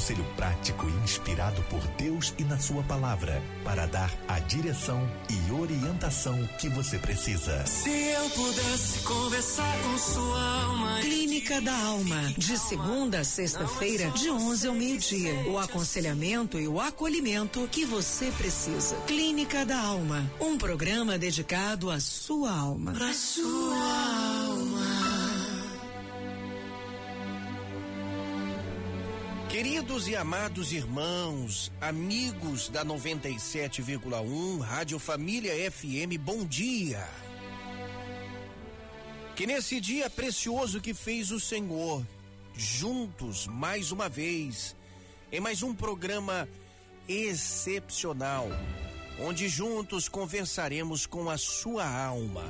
Conselho prático e inspirado por Deus e na Sua palavra para dar a direção e orientação que você precisa. Se eu pudesse conversar com sua alma. Clínica da Alma, de segunda a sexta-feira, de 11 ao meio-dia. O aconselhamento e o acolhimento que você precisa. Clínica da Alma, um programa dedicado à sua alma. Pra sua Queridos e amados irmãos, amigos da 97,1 Rádio Família FM, bom dia. Que nesse dia precioso que fez o Senhor, juntos mais uma vez, em mais um programa excepcional, onde juntos conversaremos com a sua alma.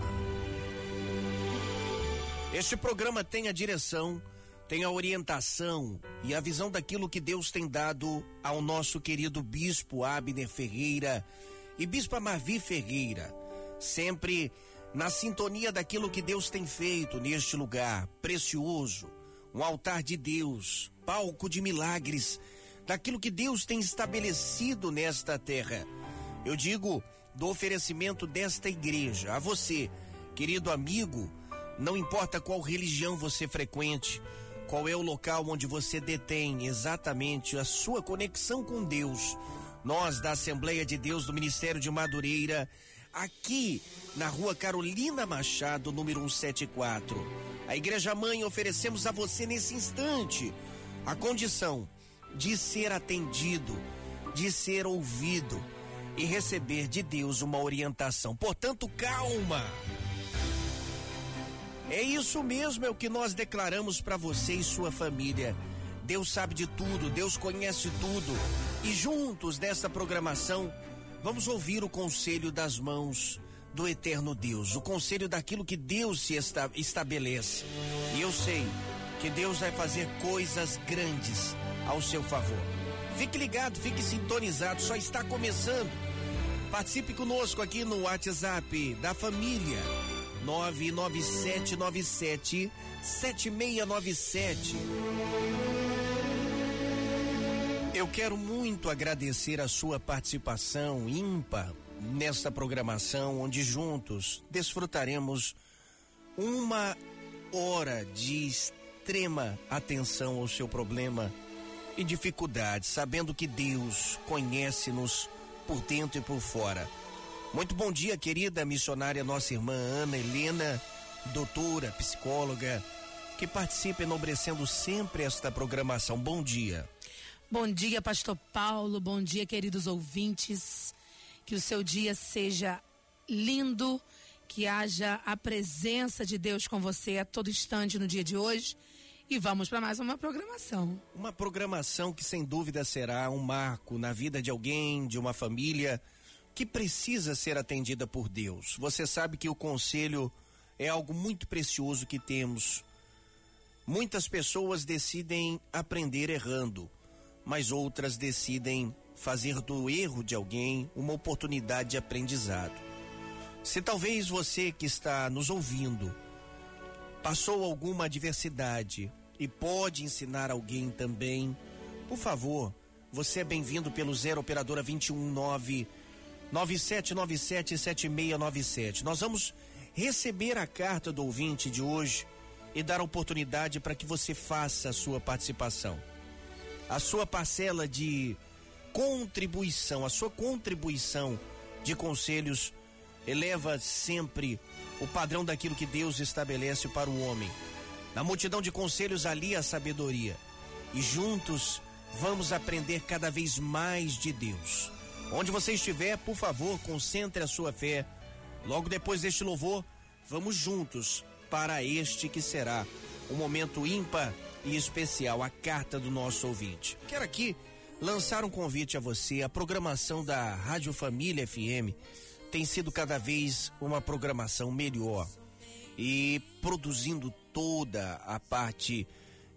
Este programa tem a direção tem a orientação e a visão daquilo que Deus tem dado ao nosso querido bispo Abner Ferreira e bispa Marvi Ferreira, sempre na sintonia daquilo que Deus tem feito neste lugar precioso, um altar de Deus, palco de milagres, daquilo que Deus tem estabelecido nesta terra. Eu digo do oferecimento desta igreja a você, querido amigo, não importa qual religião você frequente, qual é o local onde você detém exatamente a sua conexão com Deus. Nós da Assembleia de Deus do Ministério de Madureira, aqui na Rua Carolina Machado, número 174. A Igreja Mãe oferecemos a você nesse instante a condição de ser atendido, de ser ouvido e receber de Deus uma orientação. Portanto, calma. É isso mesmo, é o que nós declaramos para você e sua família. Deus sabe de tudo, Deus conhece tudo. E juntos nesta programação, vamos ouvir o conselho das mãos do eterno Deus, o conselho daquilo que Deus se esta, estabelece. E eu sei que Deus vai fazer coisas grandes ao seu favor. Fique ligado, fique sintonizado, só está começando. Participe conosco aqui no WhatsApp da família 99797 7697. Eu quero muito agradecer a sua participação ímpar nesta programação, onde juntos desfrutaremos uma hora de extrema atenção ao seu problema e dificuldade, sabendo que Deus conhece-nos por dentro e por fora. Muito bom dia, querida missionária, nossa irmã Ana Helena, doutora, psicóloga, que participa enobrecendo sempre esta programação. Bom dia. Bom dia, Pastor Paulo. Bom dia, queridos ouvintes. Que o seu dia seja lindo, que haja a presença de Deus com você a todo instante no dia de hoje. E vamos para mais uma programação. Uma programação que sem dúvida será um marco na vida de alguém, de uma família que precisa ser atendida por Deus. Você sabe que o conselho é algo muito precioso que temos. Muitas pessoas decidem aprender errando, mas outras decidem fazer do erro de alguém uma oportunidade de aprendizado. Se talvez você que está nos ouvindo passou alguma adversidade e pode ensinar alguém também, por favor, você é bem-vindo pelo 0 operadora 219 97977697. Nós vamos receber a carta do ouvinte de hoje e dar oportunidade para que você faça a sua participação. A sua parcela de contribuição, a sua contribuição de conselhos eleva sempre o padrão daquilo que Deus estabelece para o homem. Na multidão de conselhos ali a sabedoria. E juntos vamos aprender cada vez mais de Deus. Onde você estiver, por favor, concentre a sua fé. Logo depois deste louvor, vamos juntos para este que será um momento ímpar e especial, a carta do nosso ouvinte. Quero aqui lançar um convite a você. A programação da Rádio Família FM tem sido cada vez uma programação melhor e produzindo toda a parte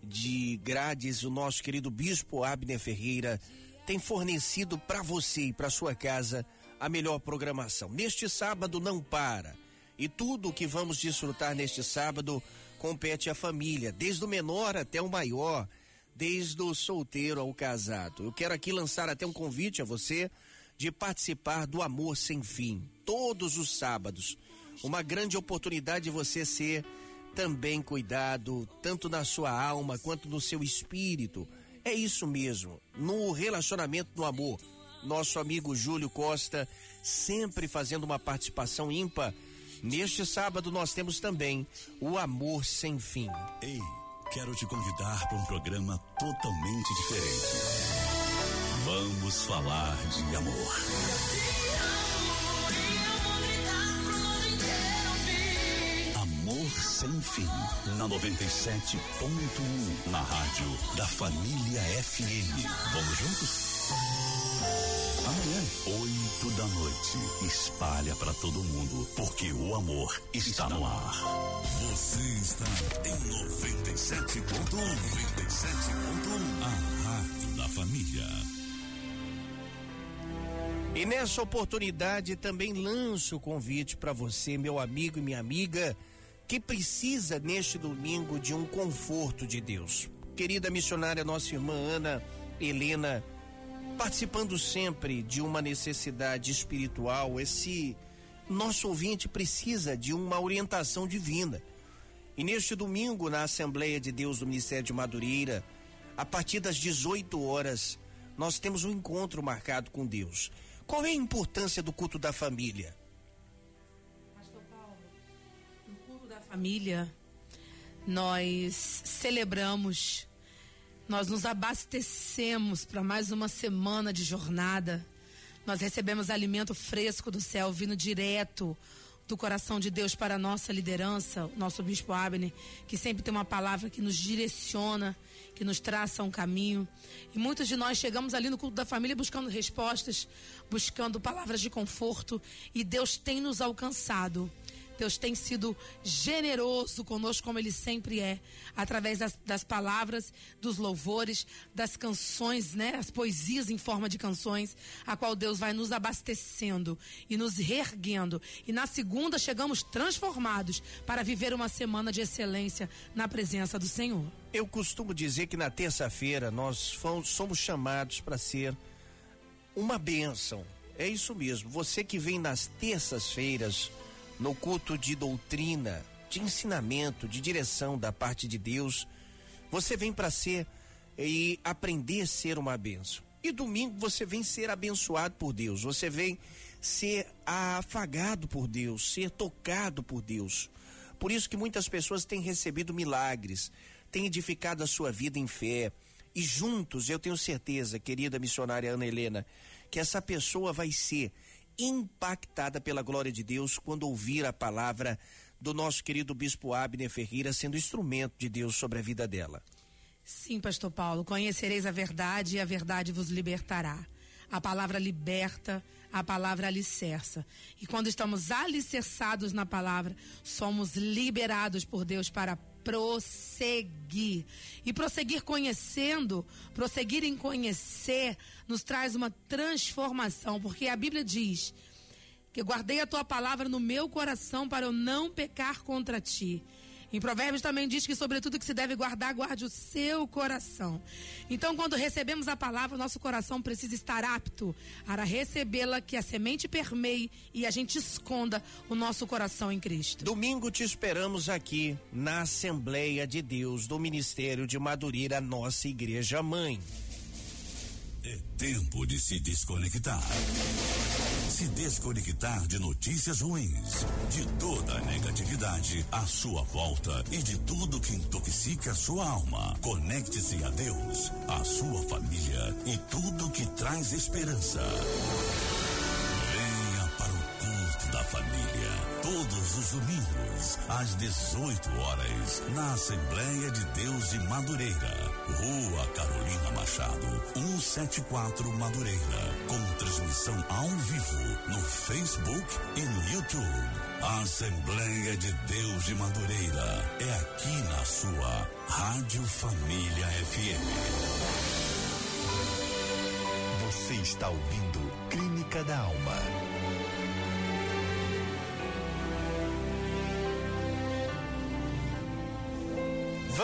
de grades, o nosso querido bispo Abner Ferreira tem fornecido para você e para sua casa a melhor programação. Neste sábado não para. E tudo o que vamos desfrutar neste sábado compete à família, desde o menor até o maior, desde o solteiro ao casado. Eu quero aqui lançar até um convite a você de participar do Amor Sem Fim, todos os sábados. Uma grande oportunidade de você ser também cuidado, tanto na sua alma quanto no seu espírito. É isso mesmo, no relacionamento no amor. Nosso amigo Júlio Costa sempre fazendo uma participação ímpar. Neste sábado nós temos também o Amor Sem Fim. Ei, quero te convidar para um programa totalmente diferente. Vamos falar de amor. Sem fim. Na 97.1, na rádio da Família FM. Vamos juntos? Amanhã, 8 da noite. Espalha para todo mundo, porque o amor está, está no ar. Você está em 97.1. 97.1. A rádio da família. E nessa oportunidade também lanço o convite para você, meu amigo e minha amiga que precisa neste domingo de um conforto de Deus. Querida missionária, nossa irmã Ana Helena, participando sempre de uma necessidade espiritual, esse nosso ouvinte precisa de uma orientação divina. E neste domingo, na Assembleia de Deus do Ministério de Madureira, a partir das 18 horas, nós temos um encontro marcado com Deus. Qual é a importância do culto da família? Família, nós celebramos, nós nos abastecemos para mais uma semana de jornada. Nós recebemos alimento fresco do céu vindo direto do coração de Deus para a nossa liderança, nosso bispo Abner, que sempre tem uma palavra que nos direciona, que nos traça um caminho. E muitos de nós chegamos ali no culto da família buscando respostas, buscando palavras de conforto, e Deus tem nos alcançado. Deus tem sido generoso conosco, como Ele sempre é, através das, das, palavras, dos louvores, das canções, né? As poesias em forma de canções, a qual Deus vai nos abastecendo e nos reerguendo. E na segunda chegamos transformados para viver uma semana de excelência na presença do Senhor. Eu costumo dizer que na terça-feira nós fomos, somos chamados para ser uma bênção. É isso mesmo. Você que vem nas terças-feiras no culto de doutrina, de ensinamento, de direção da parte de Deus, você vem para ser e aprender a ser uma benção. E domingo você vem ser abençoado por Deus, você vem ser afagado por Deus, ser tocado por Deus. Por isso que muitas pessoas têm recebido milagres, têm edificado a sua vida em fé. E juntos, eu tenho certeza, querida missionária Ana Helena, que essa pessoa vai ser impactada pela glória de Deus quando ouvir a palavra do nosso querido bispo Abner Ferreira sendo instrumento de Deus sobre a vida dela. Sim, pastor Paulo, conhecereis a verdade e a verdade vos libertará. A palavra liberta, a palavra alicerça. E quando estamos alicerçados na palavra, somos liberados por Deus para prosseguir. E prosseguir conhecendo, prosseguir em conhecer, nos traz uma transformação, porque a Bíblia diz que guardei a tua palavra no meu coração para eu não pecar contra ti. Em Provérbios também diz que, sobretudo, que se deve guardar, guarde o seu coração. Então, quando recebemos a palavra, o nosso coração precisa estar apto para recebê-la, que a semente permeie e a gente esconda o nosso coração em Cristo. Domingo te esperamos aqui na Assembleia de Deus do Ministério de Madureira, nossa Igreja Mãe. É tempo de se desconectar. Se desconectar de notícias ruins, de toda a negatividade à sua volta e de tudo que intoxica a sua alma. Conecte-se a Deus, a sua família e tudo que traz esperança. Venha para o culto da família todos os domingos, às 18 horas, na Assembleia de Deus de Madureira, Rua Carolina Machado, 174 Madureira, com transmissão ao vivo no Facebook e no YouTube. A Assembleia de Deus de Madureira é aqui na sua Rádio Família FM. Você está ouvindo Clínica da Alma.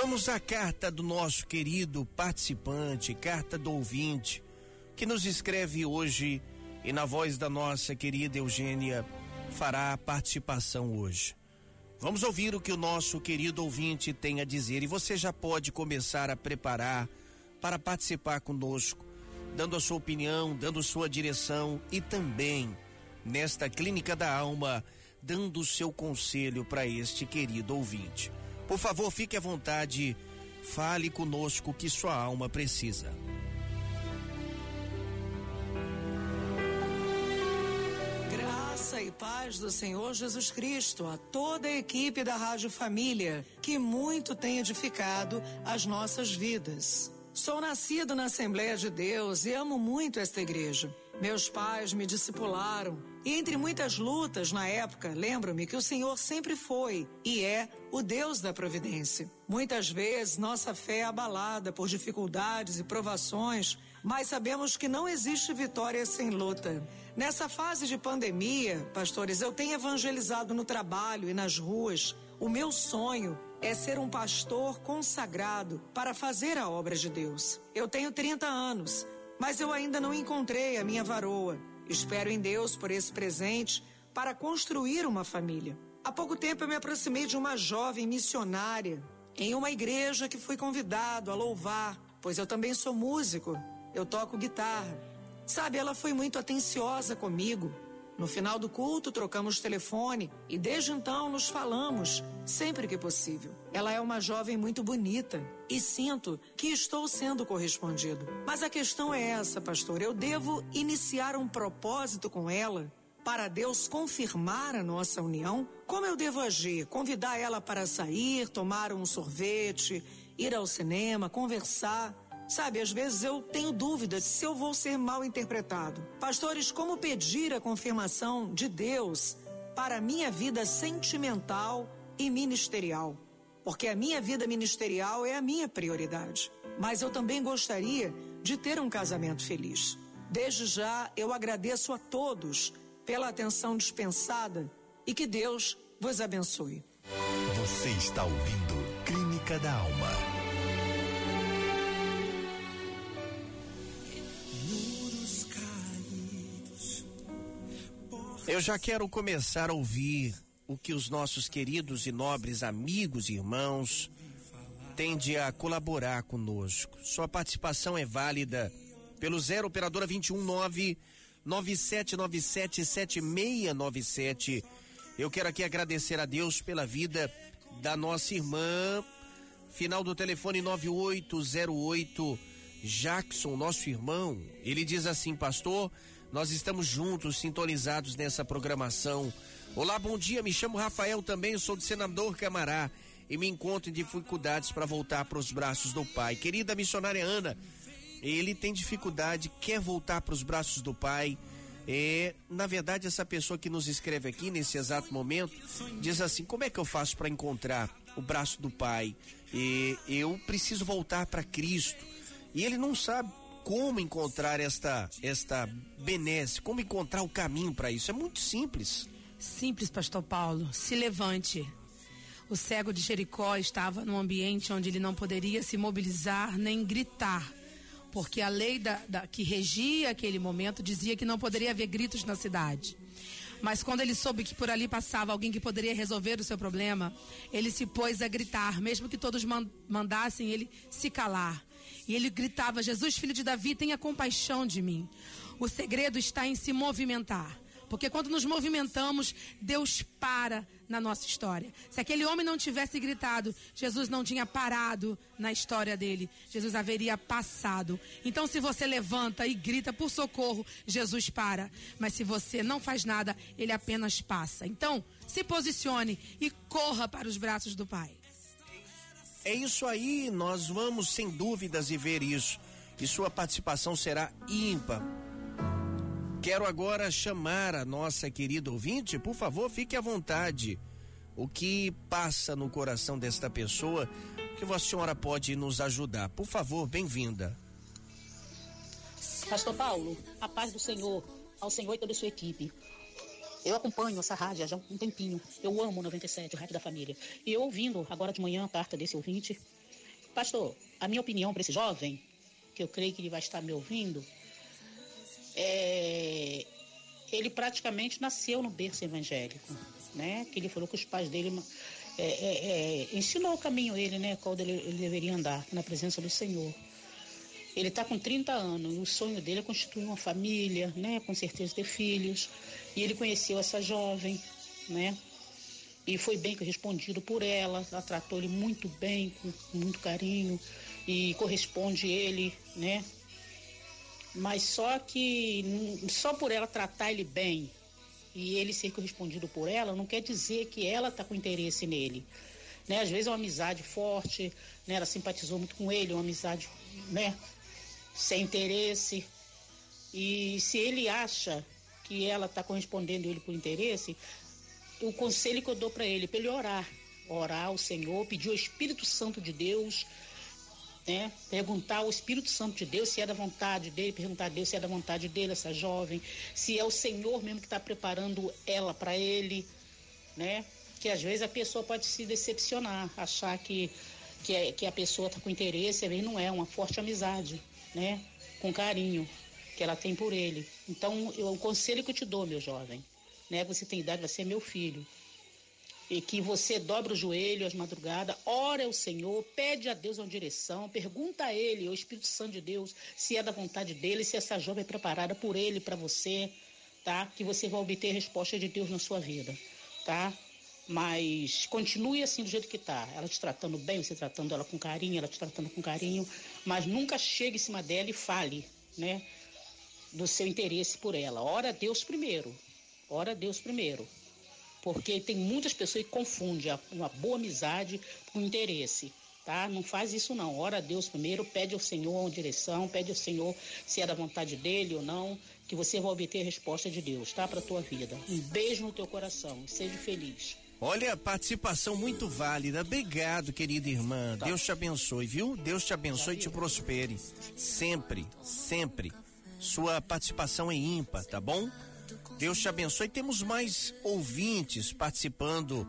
Vamos à carta do nosso querido participante, carta do ouvinte, que nos escreve hoje e na voz da nossa querida Eugênia fará a participação hoje. Vamos ouvir o que o nosso querido ouvinte tem a dizer e você já pode começar a preparar para participar conosco, dando a sua opinião, dando sua direção e também nesta Clínica da Alma, dando o seu conselho para este querido ouvinte. Por favor, fique à vontade, fale conosco que sua alma precisa. Graça e paz do Senhor Jesus Cristo a toda a equipe da Rádio Família, que muito tem edificado as nossas vidas. Sou nascido na Assembleia de Deus e amo muito esta igreja. Meus pais me discipularam e entre muitas lutas na época, lembro-me que o Senhor sempre foi e é o Deus da providência. Muitas vezes nossa fé é abalada por dificuldades e provações, mas sabemos que não existe vitória sem luta. Nessa fase de pandemia, pastores, eu tenho evangelizado no trabalho e nas ruas. O meu sonho é ser um pastor consagrado para fazer a obra de Deus. Eu tenho 30 anos mas eu ainda não encontrei a minha varoa. Espero em Deus por esse presente para construir uma família. Há pouco tempo eu me aproximei de uma jovem missionária em uma igreja que fui convidado a louvar, pois eu também sou músico, eu toco guitarra. Sabe, ela foi muito atenciosa comigo, no final do culto, trocamos telefone e desde então nos falamos sempre que possível. Ela é uma jovem muito bonita e sinto que estou sendo correspondido. Mas a questão é essa, pastor. Eu devo iniciar um propósito com ela para Deus confirmar a nossa união? Como eu devo agir? Convidar ela para sair, tomar um sorvete, ir ao cinema, conversar? Sabe, às vezes eu tenho dúvida se eu vou ser mal interpretado. Pastores, como pedir a confirmação de Deus para a minha vida sentimental e ministerial? Porque a minha vida ministerial é a minha prioridade. Mas eu também gostaria de ter um casamento feliz. Desde já eu agradeço a todos pela atenção dispensada e que Deus vos abençoe. Você está ouvindo Clínica da Alma. Eu já quero começar a ouvir o que os nossos queridos e nobres amigos e irmãos tendem a colaborar conosco. Sua participação é válida pelo 0 operadora 219 9797 7697. Eu quero aqui agradecer a Deus pela vida da nossa irmã, final do telefone 9808, Jackson, nosso irmão. Ele diz assim, pastor, nós estamos juntos, sintonizados nessa programação. Olá, bom dia. Me chamo Rafael também, sou de Senador Camará e me encontro em dificuldades para voltar para os braços do Pai. Querida missionária Ana, ele tem dificuldade, quer voltar para os braços do Pai. É, na verdade, essa pessoa que nos escreve aqui nesse exato momento diz assim: como é que eu faço para encontrar o braço do Pai? E eu preciso voltar para Cristo. E ele não sabe como encontrar esta esta benesse, como encontrar o caminho para isso. É muito simples. Simples, pastor Paulo. Se levante. O cego de Jericó estava num ambiente onde ele não poderia se mobilizar nem gritar, porque a lei da, da, que regia aquele momento dizia que não poderia haver gritos na cidade. Mas quando ele soube que por ali passava alguém que poderia resolver o seu problema, ele se pôs a gritar, mesmo que todos mandassem ele se calar. E ele gritava: Jesus, filho de Davi, tenha compaixão de mim. O segredo está em se movimentar. Porque quando nos movimentamos, Deus para na nossa história. Se aquele homem não tivesse gritado, Jesus não tinha parado na história dele. Jesus haveria passado. Então, se você levanta e grita por socorro, Jesus para. Mas se você não faz nada, ele apenas passa. Então, se posicione e corra para os braços do Pai. É isso aí, nós vamos sem dúvidas e ver isso. E sua participação será ímpar. Quero agora chamar a nossa querida ouvinte, por favor, fique à vontade. O que passa no coração desta pessoa que a senhora pode nos ajudar? Por favor, bem-vinda. Pastor Paulo, a paz do Senhor, ao Senhor e toda a sua equipe. Eu acompanho essa rádio há um tempinho. Eu amo 97, o Rádio da Família. E eu ouvindo agora de manhã a carta desse ouvinte, pastor, a minha opinião para esse jovem, que eu creio que ele vai estar me ouvindo, é, ele praticamente nasceu no berço evangélico, né? Que ele falou que os pais dele é, é, é, ensinou o caminho ele, né? Qual ele, ele deveria andar na presença do Senhor. Ele está com 30 anos e o sonho dele é constituir uma família, né? Com certeza ter filhos. E ele conheceu essa jovem, né? E foi bem correspondido por ela. Ela tratou ele muito bem, com muito carinho e corresponde ele, né? Mas só que só por ela tratar ele bem e ele ser correspondido por ela, não quer dizer que ela está com interesse nele. Né? Às vezes é uma amizade forte, né? ela simpatizou muito com ele, uma amizade né? sem interesse. E se ele acha que ela está correspondendo ele por interesse, o conselho que eu dou para ele, para ele orar, orar ao Senhor, pedir ao Espírito Santo de Deus né? Perguntar ao Espírito Santo de Deus se é da vontade dele, perguntar a Deus se é da vontade dele, essa jovem, se é o Senhor mesmo que está preparando ela para ele, né? Que às vezes a pessoa pode se decepcionar, achar que, que, é, que a pessoa está com interesse, e não é uma forte amizade, né? Com carinho que ela tem por ele. Então, eu, o conselho que eu te dou, meu jovem, né? Você tem idade, vai ser meu filho e que você dobra o joelho às madrugadas, ora ao Senhor, pede a Deus uma direção, pergunta a Ele, ao Espírito Santo de Deus, se é da vontade dele, se essa jovem é preparada por Ele para você, tá? Que você vai obter a resposta de Deus na sua vida, tá? Mas continue assim do jeito que tá. Ela te tratando bem, você tratando ela com carinho, ela te tratando com carinho, mas nunca chegue em cima dela e fale, né? Do seu interesse por ela. Ora a Deus primeiro. Ora a Deus primeiro porque tem muitas pessoas que confundem uma boa amizade com interesse. Tá? Não faz isso não. Ora a Deus primeiro, pede ao Senhor uma direção, pede ao Senhor se é da vontade dele ou não, que você vai obter a resposta de Deus, tá? Para tua vida. Um beijo no teu coração e seja feliz. Olha, participação muito válida. Obrigado, querida irmã. Tá. Deus te abençoe, viu? Deus te abençoe e te prospere. Sempre, sempre. Sua participação é ímpar, tá bom? Deus te abençoe. Temos mais ouvintes participando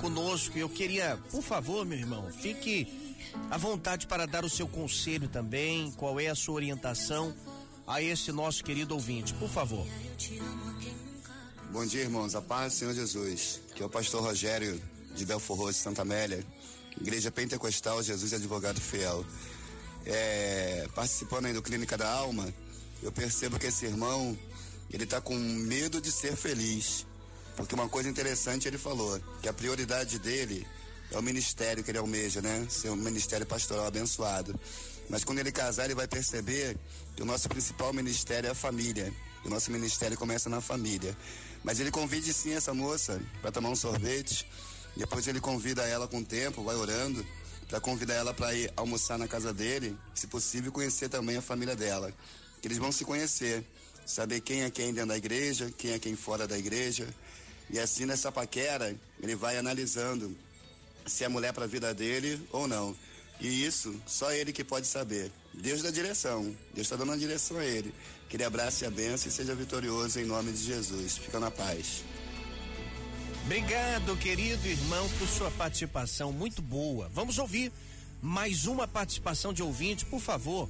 conosco. Eu queria, por favor, meu irmão, fique à vontade para dar o seu conselho também. Qual é a sua orientação a esse nosso querido ouvinte? Por favor. Bom dia, irmãos. A paz do Senhor Jesus. Que é o pastor Rogério de Belfor Roxo, Santa Amélia. Igreja Pentecostal Jesus Advogado Fiel. É, participando aí do Clínica da Alma, eu percebo que esse irmão ele está com medo de ser feliz. Porque uma coisa interessante ele falou, que a prioridade dele é o ministério que ele almeja, né? Ser um ministério pastoral abençoado. Mas quando ele casar, ele vai perceber que o nosso principal ministério é a família. O nosso ministério começa na família. Mas ele convide sim essa moça para tomar um sorvete. Depois ele convida ela com o tempo, vai orando, para convidar ela para ir almoçar na casa dele, se possível conhecer também a família dela. Que eles vão se conhecer saber quem é quem dentro da igreja, quem é quem fora da igreja. E assim nessa paquera, ele vai analisando se é mulher para a vida dele ou não. E isso só ele que pode saber. Deus dá direção. Deus está dando uma direção a ele. Que ele abrace a bênção e seja vitorioso em nome de Jesus. Fica na paz. Obrigado, querido irmão, por sua participação muito boa. Vamos ouvir mais uma participação de ouvinte, por favor.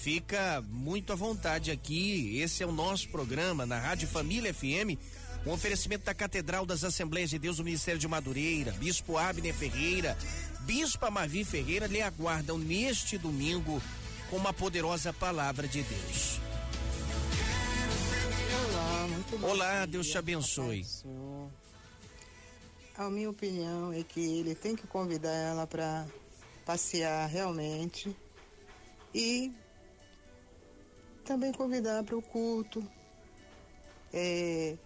Fica muito à vontade aqui. Esse é o nosso programa na Rádio Família FM. Um oferecimento da Catedral das Assembleias de Deus do Ministério de Madureira, Bispo Abner Ferreira, Bispa Mavi Ferreira lhe aguardam neste domingo com uma poderosa palavra de Deus. Olá, muito bom. Olá, Deus te abençoe. A minha opinião é que ele tem que convidar ela para passear realmente e também convidar para o culto, é,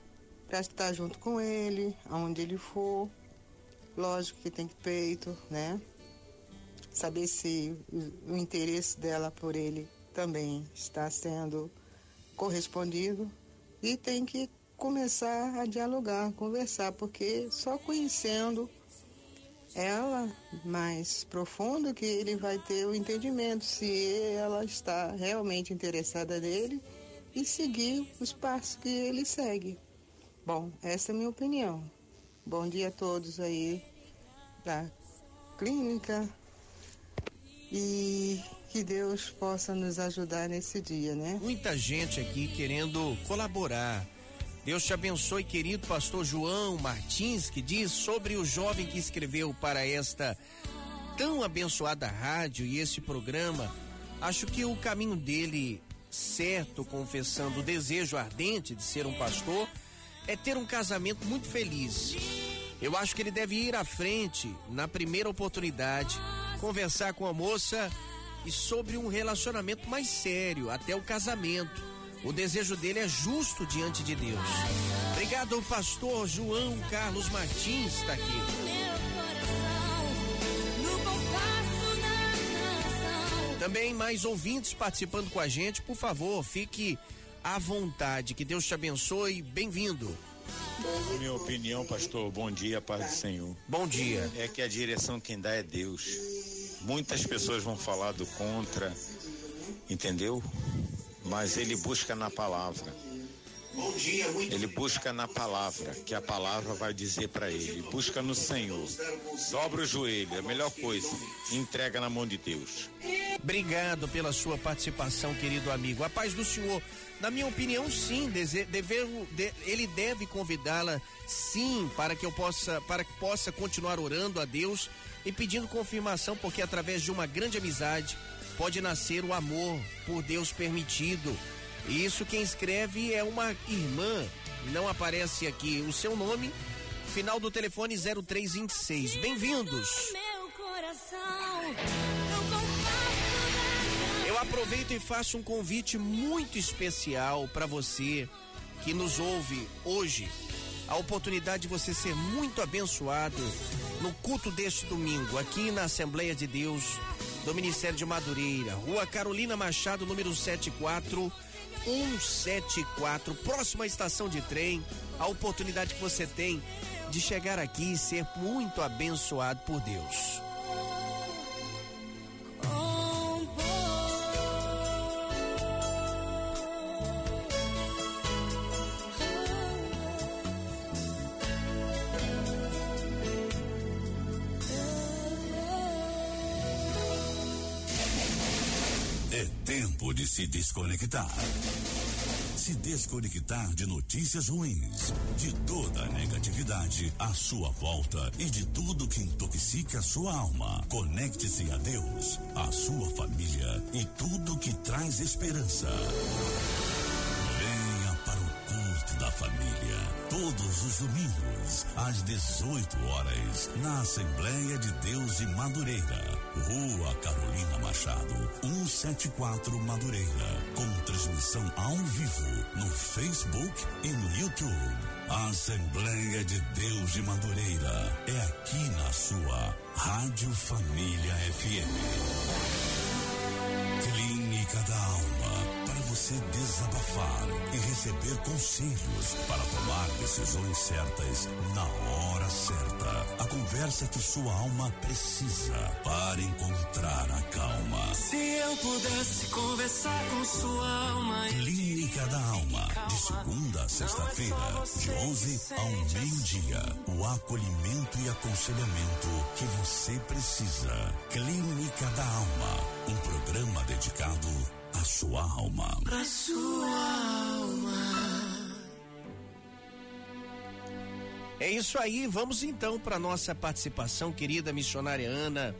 para estar junto com ele, aonde ele for. Lógico que tem que peito, né? Saber se o, o interesse dela por ele também está sendo correspondido e tem que começar a dialogar, conversar, porque só conhecendo ela mais profundo que ele vai ter o entendimento se ela está realmente interessada nele e seguir os passos que ele segue. Bom, essa é a minha opinião. Bom dia a todos aí da clínica e que Deus possa nos ajudar nesse dia, né? Muita gente aqui querendo colaborar. Deus te abençoe, querido pastor João Martins, que diz sobre o jovem que escreveu para esta tão abençoada rádio e esse programa. Acho que o caminho dele certo, confessando o desejo ardente de ser um pastor, é ter um casamento muito feliz. Eu acho que ele deve ir à frente na primeira oportunidade, conversar com a moça e sobre um relacionamento mais sério, até o casamento. O desejo dele é justo diante de Deus. Obrigado, pastor João Carlos Martins, está aqui. Também mais ouvintes participando com a gente, por favor, fique à vontade. Que Deus te abençoe. Bem-vindo. Minha opinião, pastor, bom dia, paz do Senhor. Bom dia. É que a direção quem dá é Deus. Muitas pessoas vão falar do contra, entendeu? Mas ele busca na palavra. Bom dia, muito Ele busca na palavra, que a palavra vai dizer para ele. Busca no Senhor. Dobra o joelho, é a melhor coisa. Entrega na mão de Deus. Obrigado pela sua participação, querido amigo. A paz do Senhor. Na minha opinião, sim, dese, dever, de, ele deve convidá-la, sim, para que eu possa, para que possa continuar orando a Deus e pedindo confirmação, porque através de uma grande amizade pode nascer o amor por Deus permitido. E isso quem escreve é uma irmã. Não aparece aqui o seu nome. Final do telefone 0326. Bem-vindos. Eu aproveito e faço um convite muito especial para você que nos ouve hoje. A oportunidade de você ser muito abençoado no culto deste domingo, aqui na Assembleia de Deus do Ministério de Madureira, Rua Carolina Machado, número 74, 174, próxima estação de trem. A oportunidade que você tem de chegar aqui e ser muito abençoado por Deus. De se desconectar. Se desconectar de notícias ruins, de toda a negatividade à sua volta e de tudo que intoxica a sua alma. Conecte-se a Deus, a sua família e tudo que traz esperança. Venha para o culto da família. Todos os domingos, às 18 horas, na Assembleia de Deus de Madureira. Rua Carolina Machado, 174 Madureira. Com transmissão ao vivo no Facebook e no YouTube. A Assembleia de Deus de Madureira é aqui na sua Rádio Família FM. Você desabafar e receber conselhos para tomar decisões certas na hora certa. A conversa que sua alma precisa para encontrar a calma. Se eu pudesse conversar com sua alma. Clínica da Alma. De segunda a sexta-feira, de 11 ao meio-dia. O acolhimento e aconselhamento que você precisa. Clínica da Alma. Um programa dedicado à sua alma. Pra sua alma. É isso aí, vamos então para nossa participação, querida missionária Ana.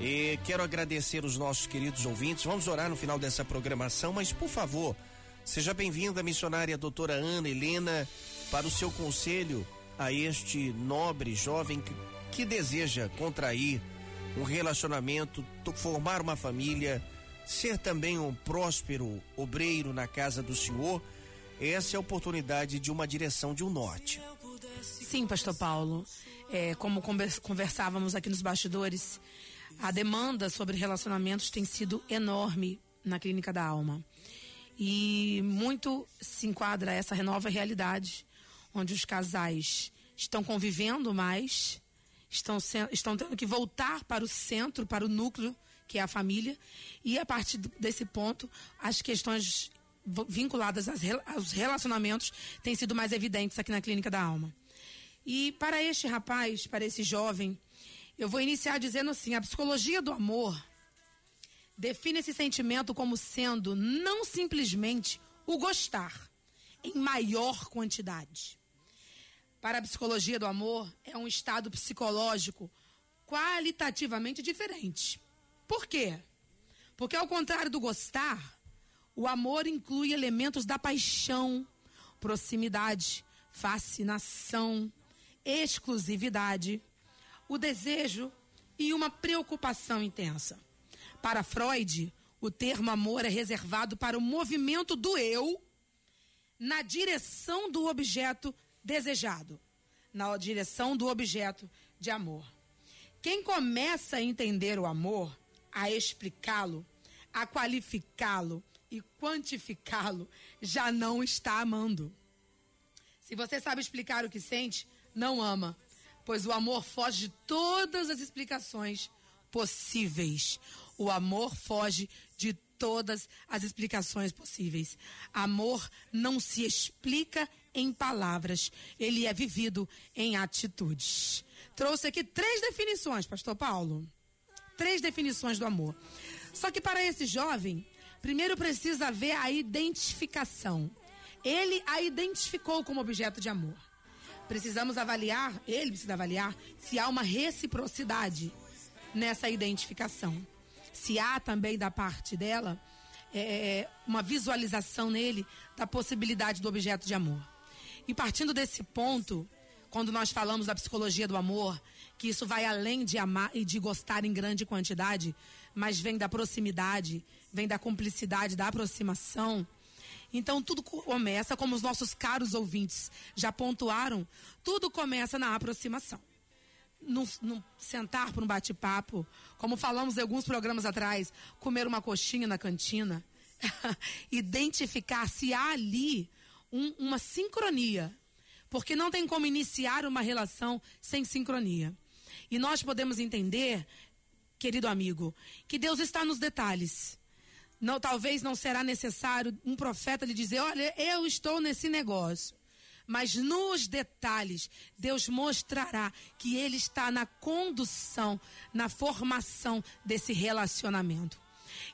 E quero agradecer os nossos queridos ouvintes. Vamos orar no final dessa programação, mas por favor, seja bem-vinda, missionária doutora Ana Helena, para o seu conselho a este nobre jovem que, que deseja contrair um relacionamento, formar uma família, ser também um próspero obreiro na casa do Senhor. Essa é a oportunidade de uma direção de um norte. Sim, Pastor Paulo. É, como conversávamos aqui nos bastidores, a demanda sobre relacionamentos tem sido enorme na Clínica da Alma. E muito se enquadra essa nova realidade, onde os casais estão convivendo mais, estão, estão tendo que voltar para o centro, para o núcleo, que é a família, e a partir desse ponto, as questões vinculadas aos relacionamentos têm sido mais evidentes aqui na Clínica da Alma. E para este rapaz, para esse jovem, eu vou iniciar dizendo assim: a psicologia do amor define esse sentimento como sendo não simplesmente o gostar, em maior quantidade. Para a psicologia do amor, é um estado psicológico qualitativamente diferente. Por quê? Porque, ao contrário do gostar, o amor inclui elementos da paixão, proximidade, fascinação, exclusividade, o desejo e uma preocupação intensa. Para Freud, o termo amor é reservado para o movimento do eu na direção do objeto desejado, na direção do objeto de amor. Quem começa a entender o amor, a explicá-lo, a qualificá-lo e quantificá-lo, já não está amando. Se você sabe explicar o que sente, não ama, pois o amor foge de todas as explicações possíveis. O amor foge de todas as explicações possíveis. Amor não se explica em palavras, ele é vivido em atitudes. Trouxe aqui três definições, Pastor Paulo. Três definições do amor. Só que para esse jovem, primeiro precisa haver a identificação. Ele a identificou como objeto de amor. Precisamos avaliar, ele precisa avaliar, se há uma reciprocidade nessa identificação. Se há também da parte dela é, é, uma visualização nele da possibilidade do objeto de amor. E partindo desse ponto, quando nós falamos da psicologia do amor, que isso vai além de amar e de gostar em grande quantidade, mas vem da proximidade, vem da cumplicidade, da aproximação. Então tudo começa, como os nossos caros ouvintes já pontuaram, tudo começa na aproximação. No, sentar para um bate-papo, como falamos em alguns programas atrás, comer uma coxinha na cantina, identificar se há ali um, uma sincronia, porque não tem como iniciar uma relação sem sincronia. E nós podemos entender, querido amigo, que Deus está nos detalhes não, talvez não será necessário um profeta lhe dizer: olha, eu estou nesse negócio. Mas nos detalhes, Deus mostrará que Ele está na condução, na formação desse relacionamento.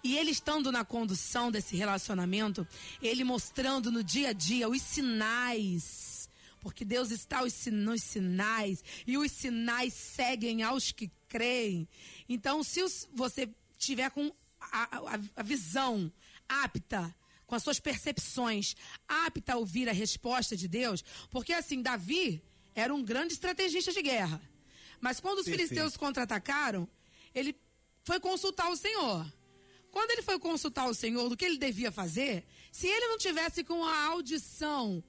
E Ele estando na condução desse relacionamento, Ele mostrando no dia a dia os sinais. Porque Deus está nos sinais, e os sinais seguem aos que creem. Então, se você tiver com a, a, a visão apta com as suas percepções, apta a ouvir a resposta de Deus, porque assim, Davi era um grande estrategista de guerra. Mas quando os Perfeito. filisteus contra-atacaram, ele foi consultar o Senhor. Quando ele foi consultar o Senhor do que ele devia fazer, se ele não tivesse com a audição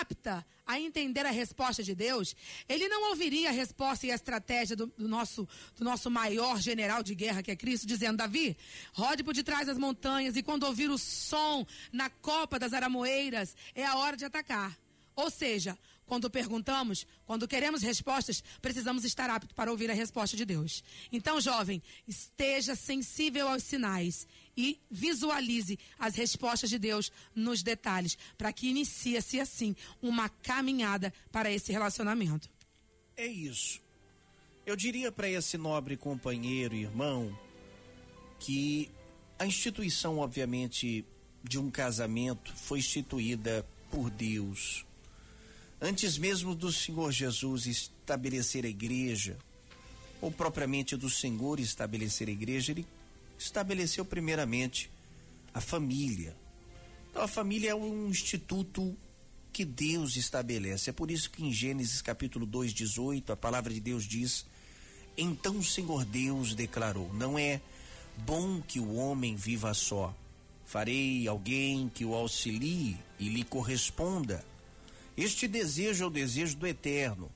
apta a entender a resposta de Deus, ele não ouviria a resposta e a estratégia do, do, nosso, do nosso maior general de guerra, que é Cristo, dizendo: Davi, rode por detrás das montanhas e quando ouvir o som na copa das aramoeiras, é a hora de atacar. Ou seja, quando perguntamos, quando queremos respostas, precisamos estar aptos para ouvir a resposta de Deus. Então, jovem, esteja sensível aos sinais e visualize as respostas de Deus nos detalhes, para que inicie-se assim uma caminhada para esse relacionamento. É isso. Eu diria para esse nobre companheiro irmão que a instituição, obviamente, de um casamento foi instituída por Deus Antes mesmo do Senhor Jesus estabelecer a igreja, ou propriamente do Senhor estabelecer a igreja, ele estabeleceu primeiramente a família. Então a família é um instituto que Deus estabelece. É por isso que em Gênesis capítulo 2, 18, a palavra de Deus diz: Então o Senhor Deus declarou: Não é bom que o homem viva só. Farei alguém que o auxilie e lhe corresponda este desejo é o desejo do eterno.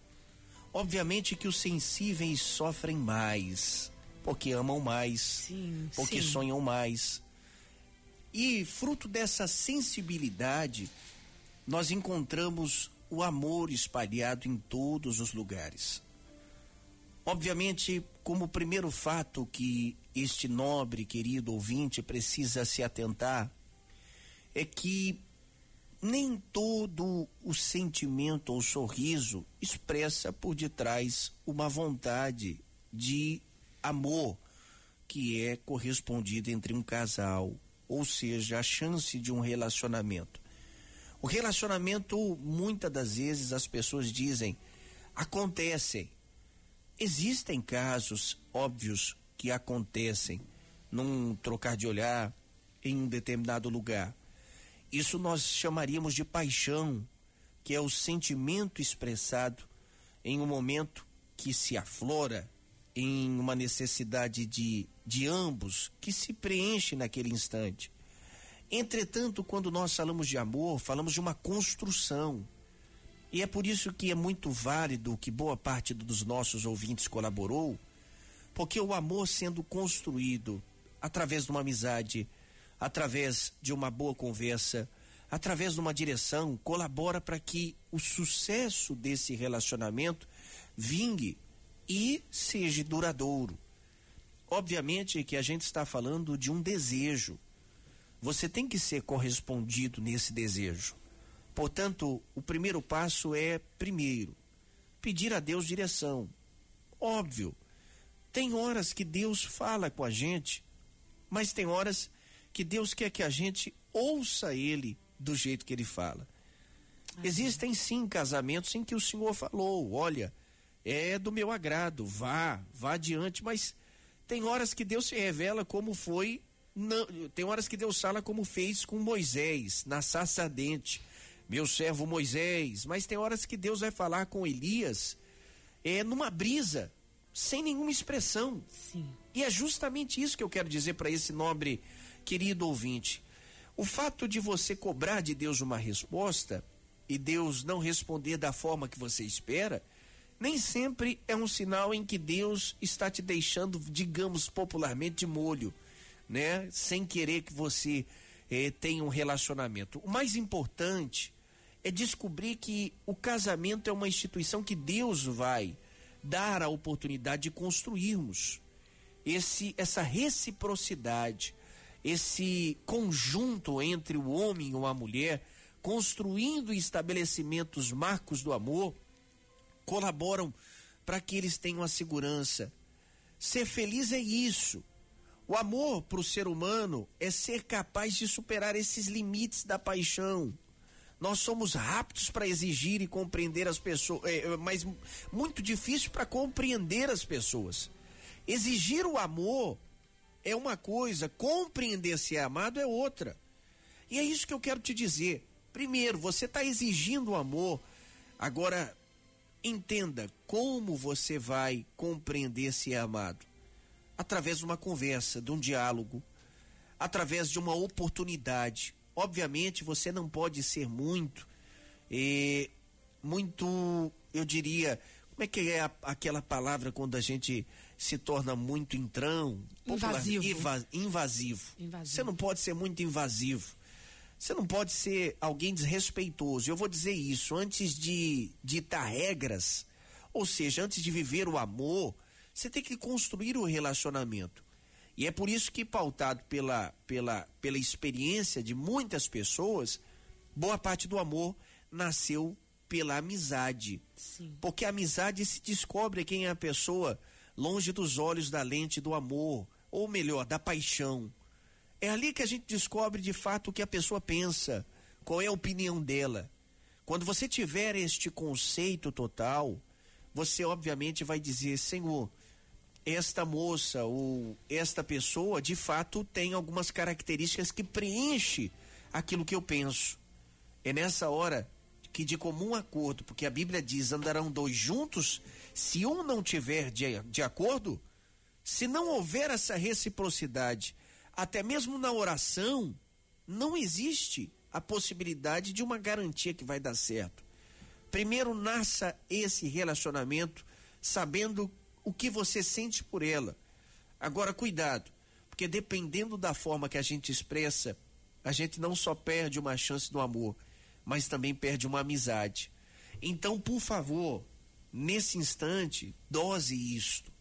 Obviamente que os sensíveis sofrem mais, porque amam mais, sim, porque sim. sonham mais. E fruto dessa sensibilidade, nós encontramos o amor espalhado em todos os lugares. Obviamente, como primeiro fato que este nobre, querido ouvinte precisa se atentar, é que nem todo o sentimento ou sorriso expressa por detrás uma vontade de amor, que é correspondido entre um casal, ou seja, a chance de um relacionamento. O relacionamento, muitas das vezes, as pessoas dizem, acontecem. Existem casos óbvios que acontecem num trocar de olhar em um determinado lugar. Isso nós chamaríamos de paixão, que é o sentimento expressado em um momento que se aflora em uma necessidade de, de ambos, que se preenche naquele instante. Entretanto, quando nós falamos de amor, falamos de uma construção. E é por isso que é muito válido que boa parte dos nossos ouvintes colaborou, porque o amor sendo construído através de uma amizade, através de uma boa conversa, através de uma direção, colabora para que o sucesso desse relacionamento vingue e seja duradouro. Obviamente que a gente está falando de um desejo. Você tem que ser correspondido nesse desejo. Portanto, o primeiro passo é, primeiro, pedir a Deus direção. Óbvio, tem horas que Deus fala com a gente, mas tem horas que Deus quer que a gente ouça Ele do jeito que Ele fala. Existem sim casamentos em que o Senhor falou: olha, é do meu agrado, vá, vá adiante, mas tem horas que Deus se revela como foi, não, tem horas que Deus fala como fez com Moisés, na saça dente, meu servo Moisés, mas tem horas que Deus vai falar com Elias, é numa brisa, sem nenhuma expressão. Sim. E é justamente isso que eu quero dizer para esse nobre querido ouvinte. O fato de você cobrar de Deus uma resposta e Deus não responder da forma que você espera, nem sempre é um sinal em que Deus está te deixando, digamos popularmente, de molho, né? Sem querer que você eh, tenha um relacionamento. O mais importante é descobrir que o casamento é uma instituição que Deus vai dar a oportunidade de construirmos esse essa reciprocidade, esse conjunto entre o homem e a mulher, construindo estabelecimentos marcos do amor colaboram para que eles tenham a segurança. Ser feliz é isso. O amor para o ser humano é ser capaz de superar esses limites da paixão. Nós somos rápidos para exigir e compreender as pessoas, é, mas muito difícil para compreender as pessoas. Exigir o amor é uma coisa, compreender se é amado é outra. E é isso que eu quero te dizer. Primeiro, você está exigindo o amor. Agora, Entenda como você vai compreender se é amado. Através de uma conversa, de um diálogo, através de uma oportunidade. Obviamente, você não pode ser muito, eh, muito, eu diria, como é que é a, aquela palavra quando a gente se torna muito entrão? Invasivo. Invasivo. invasivo. Você não pode ser muito invasivo. Você não pode ser alguém desrespeitoso. Eu vou dizer isso antes de ditar regras, ou seja, antes de viver o amor, você tem que construir o relacionamento. E é por isso que, pautado pela, pela, pela experiência de muitas pessoas, boa parte do amor nasceu pela amizade. Sim. Porque a amizade se descobre quem é a pessoa longe dos olhos da lente do amor, ou melhor, da paixão. É ali que a gente descobre de fato o que a pessoa pensa, qual é a opinião dela. Quando você tiver este conceito total, você obviamente vai dizer: Senhor, esta moça ou esta pessoa de fato tem algumas características que preenche aquilo que eu penso. É nessa hora que de comum acordo, porque a Bíblia diz: andarão dois juntos, se um não tiver de, de acordo, se não houver essa reciprocidade até mesmo na oração, não existe a possibilidade de uma garantia que vai dar certo. Primeiro nasça esse relacionamento sabendo o que você sente por ela. Agora, cuidado, porque dependendo da forma que a gente expressa, a gente não só perde uma chance do amor, mas também perde uma amizade. Então, por favor, nesse instante, dose isto.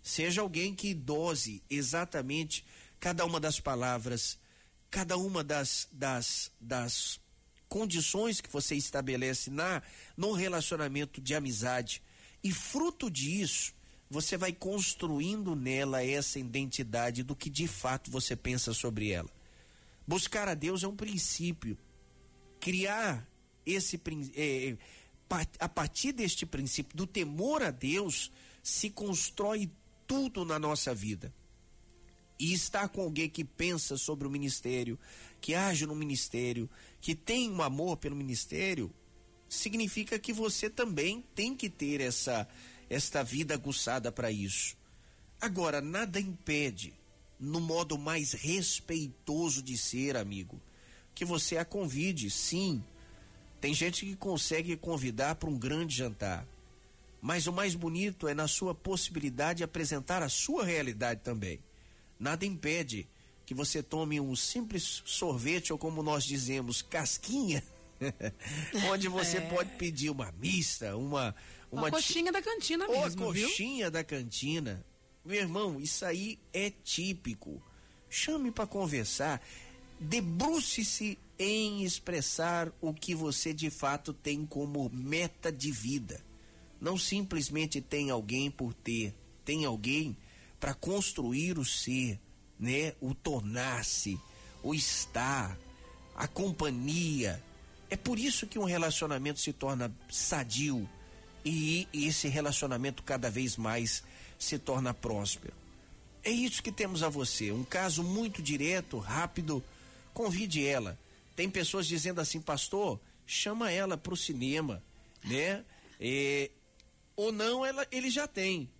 Seja alguém que dose exatamente cada uma das palavras, cada uma das, das, das condições que você estabelece na no relacionamento de amizade. E fruto disso, você vai construindo nela essa identidade do que de fato você pensa sobre ela. Buscar a Deus é um princípio. Criar esse é, a partir deste princípio do temor a Deus se constrói tudo na nossa vida. E estar com alguém que pensa sobre o ministério, que age no ministério, que tem um amor pelo ministério, significa que você também tem que ter essa esta vida aguçada para isso. Agora, nada impede, no modo mais respeitoso de ser, amigo, que você a convide, sim. Tem gente que consegue convidar para um grande jantar. Mas o mais bonito é na sua possibilidade de apresentar a sua realidade também. Nada impede que você tome um simples sorvete ou como nós dizemos, casquinha, onde você é. pode pedir uma mista, uma uma, uma coxinha da cantina ou mesmo, a coxinha viu? da cantina. Meu irmão, isso aí é típico. Chame para conversar. Debruce-se em expressar o que você de fato tem como meta de vida. Não simplesmente tem alguém por ter, tem alguém para construir o ser, né? O tornar-se, o estar, a companhia. É por isso que um relacionamento se torna sadio e esse relacionamento cada vez mais se torna próspero. É isso que temos a você, um caso muito direto, rápido. Convide ela. Tem pessoas dizendo assim, pastor, chama ela para o cinema, né? É, ou não, ela, ele já tem.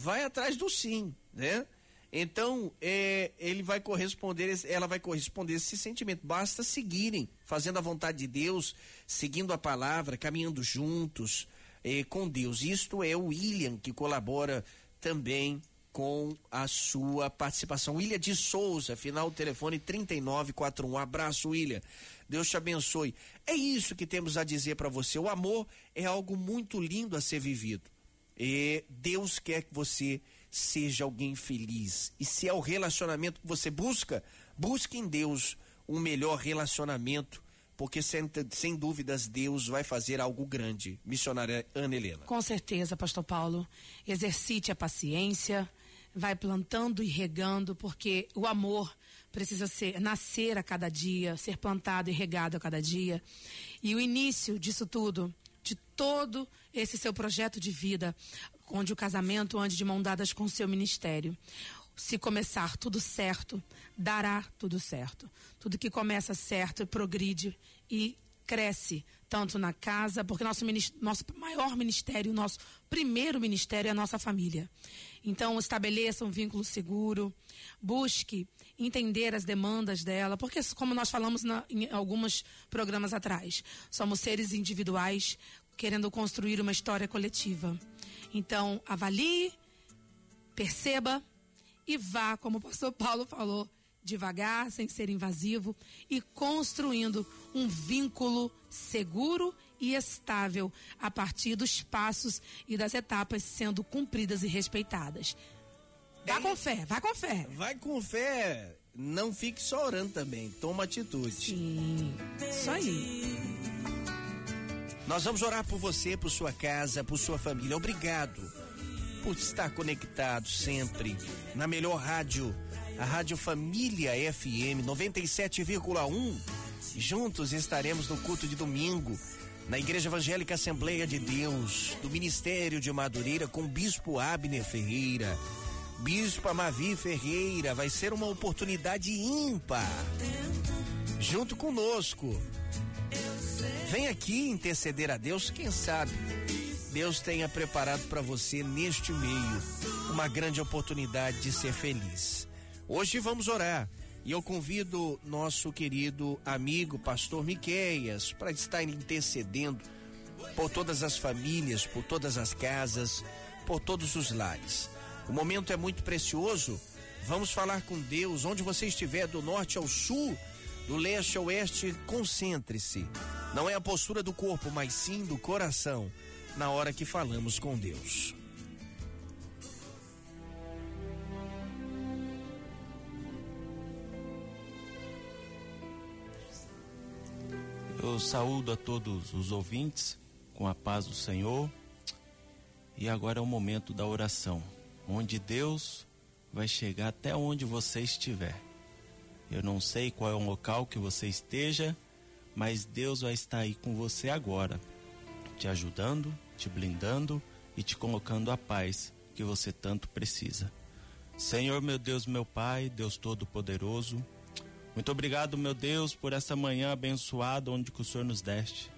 Vai atrás do sim, né? Então, é, ele vai corresponder, ela vai corresponder esse sentimento. Basta seguirem, fazendo a vontade de Deus, seguindo a palavra, caminhando juntos, eh, com Deus. Isto é o William que colabora também com a sua participação. William de Souza, final telefone 3941. Um abraço, William. Deus te abençoe. É isso que temos a dizer para você. O amor é algo muito lindo a ser vivido. E Deus quer que você seja alguém feliz. E se é o relacionamento que você busca, busque em Deus um melhor relacionamento porque sem, sem dúvidas Deus vai fazer algo grande. Missionária Ana Helena. Com certeza, Pastor Paulo. Exercite a paciência, vai plantando e regando, porque o amor precisa ser nascer a cada dia, ser plantado e regado a cada dia. E o início disso tudo, de todo esse seu projeto de vida, onde o casamento ande de mão dadas com o seu ministério se começar tudo certo, dará tudo certo. Tudo que começa certo progride e cresce, tanto na casa, porque nosso, nosso maior ministério, nosso primeiro ministério é a nossa família. Então, estabeleça um vínculo seguro, busque entender as demandas dela, porque, como nós falamos na, em alguns programas atrás, somos seres individuais querendo construir uma história coletiva. Então, avalie, perceba e vá, como o pastor Paulo falou, devagar, sem ser invasivo e construindo um vínculo seguro e estável a partir dos passos e das etapas sendo cumpridas e respeitadas. Vá é, com fé, vá com fé. Vai com fé. Não fique só orando também. Toma atitude. Sim. Isso aí. Nós vamos orar por você, por sua casa, por sua família. Obrigado por estar conectado sempre na melhor rádio, a Rádio Família FM 97,1. Juntos estaremos no culto de domingo na Igreja Evangélica Assembleia de Deus, do Ministério de Madureira, com o Bispo Abner Ferreira. Bispo Amavi Ferreira, vai ser uma oportunidade ímpar. Junto conosco. Vem aqui interceder a Deus, quem sabe Deus tenha preparado para você neste meio uma grande oportunidade de ser feliz. Hoje vamos orar e eu convido nosso querido amigo pastor Miqueias para estar intercedendo por todas as famílias, por todas as casas, por todos os lares. O momento é muito precioso. Vamos falar com Deus onde você estiver, do norte ao sul, do leste ao oeste, concentre-se. Não é a postura do corpo, mas sim do coração na hora que falamos com Deus. Eu saúdo a todos os ouvintes com a paz do Senhor E agora é o momento da oração, onde Deus vai chegar até onde você estiver. Eu não sei qual é o local que você esteja, mas Deus vai estar aí com você agora, te ajudando, te blindando e te colocando a paz que você tanto precisa. Senhor, meu Deus, meu Pai, Deus Todo-Poderoso, muito obrigado, meu Deus, por essa manhã abençoada onde o Senhor nos deste.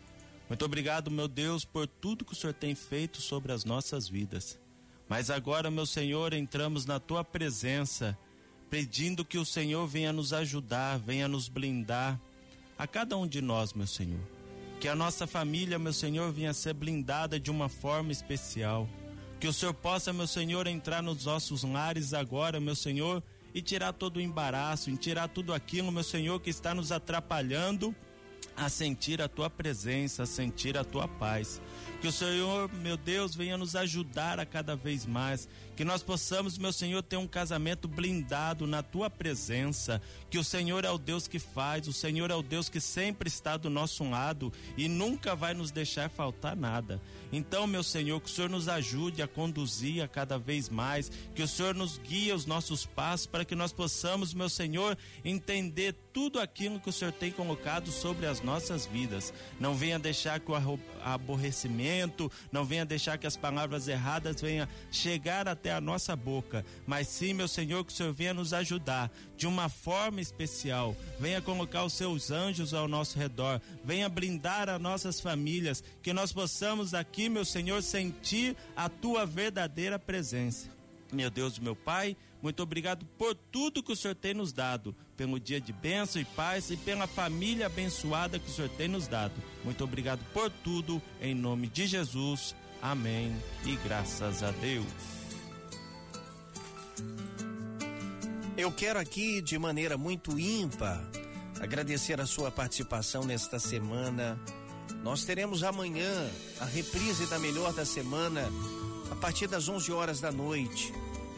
Muito obrigado, meu Deus, por tudo que o Senhor tem feito sobre as nossas vidas. Mas agora, meu Senhor, entramos na tua presença, pedindo que o Senhor venha nos ajudar, venha nos blindar, a cada um de nós, meu Senhor. Que a nossa família, meu Senhor, venha ser blindada de uma forma especial. Que o Senhor possa, meu Senhor, entrar nos nossos lares agora, meu Senhor, e tirar todo o embaraço, e tirar tudo aquilo, meu Senhor, que está nos atrapalhando a sentir a tua presença, a sentir a tua paz. Que o Senhor, meu Deus, venha nos ajudar a cada vez mais. Que nós possamos, meu Senhor, ter um casamento blindado na tua presença. Que o Senhor é o Deus que faz, o Senhor é o Deus que sempre está do nosso lado e nunca vai nos deixar faltar nada. Então, meu Senhor, que o Senhor nos ajude a conduzir a cada vez mais. Que o Senhor nos guie os nossos passos para que nós possamos, meu Senhor, entender tudo aquilo que o Senhor tem colocado sobre as nossas vidas. Não venha deixar que o aborrecimento, não venha deixar que as palavras erradas venham chegar até a nossa boca, mas sim, meu Senhor, que o Senhor venha nos ajudar de uma forma especial. Venha colocar os seus anjos ao nosso redor, venha blindar as nossas famílias, que nós possamos aqui, meu Senhor, sentir a tua verdadeira presença. Meu Deus, meu Pai, muito obrigado por tudo que o Senhor tem nos dado, pelo dia de bênção e paz e pela família abençoada que o Senhor tem nos dado. Muito obrigado por tudo, em nome de Jesus. Amém. E graças a Deus. Eu quero aqui, de maneira muito ímpar, agradecer a sua participação nesta semana. Nós teremos amanhã a reprise da melhor da semana, a partir das 11 horas da noite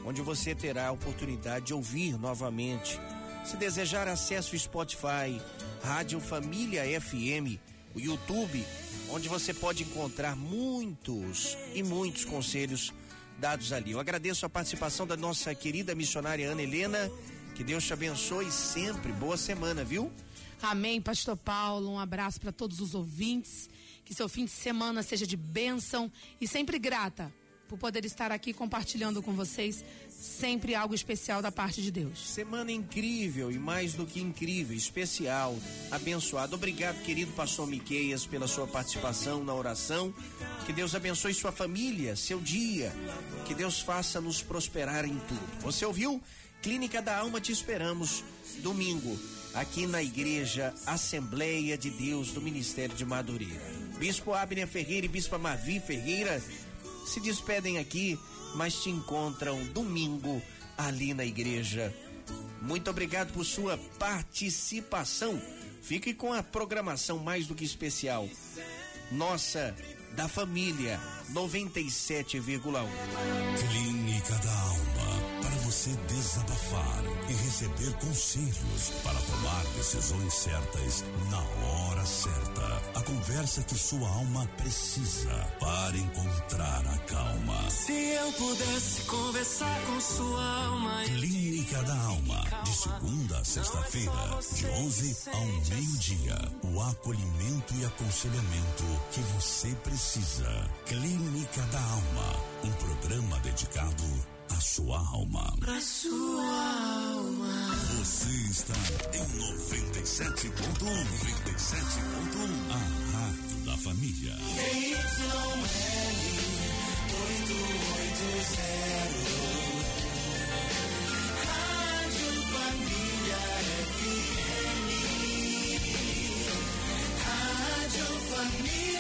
onde você terá a oportunidade de ouvir novamente. Se desejar acesso ao Spotify, Rádio Família FM, o YouTube, onde você pode encontrar muitos e muitos conselhos dados ali. Eu agradeço a participação da nossa querida missionária Ana Helena. Que Deus te abençoe sempre. Boa semana, viu? Amém, Pastor Paulo. Um abraço para todos os ouvintes. Que seu fim de semana seja de bênção e sempre grata por poder estar aqui compartilhando com vocês sempre algo especial da parte de Deus. Semana incrível e mais do que incrível, especial, abençoado. Obrigado, querido pastor Miqueias, pela sua participação na oração. Que Deus abençoe sua família, seu dia. Que Deus faça nos prosperar em tudo. Você ouviu? Clínica da Alma te esperamos domingo aqui na igreja Assembleia de Deus do Ministério de Madureira. Bispo Abner Ferreira e Bispo Mavi Ferreira se despedem aqui, mas te encontram domingo ali na igreja. Muito obrigado por sua participação. Fique com a programação mais do que especial. Nossa, da família 97,1. Clínica da Alma. Você desabafar e receber conselhos para tomar decisões certas na hora certa. A conversa que sua alma precisa para encontrar a calma. Se eu pudesse conversar com sua alma. Clínica da Alma. De segunda a sexta-feira, de 11 ao meio-dia. O acolhimento e aconselhamento que você precisa. Clínica da Alma. Um programa dedicado a sua alma. Pra sua alma. Você está em 97.1. 97.1. A Rádio da Família. YL 880. Família FM. Rádio Família.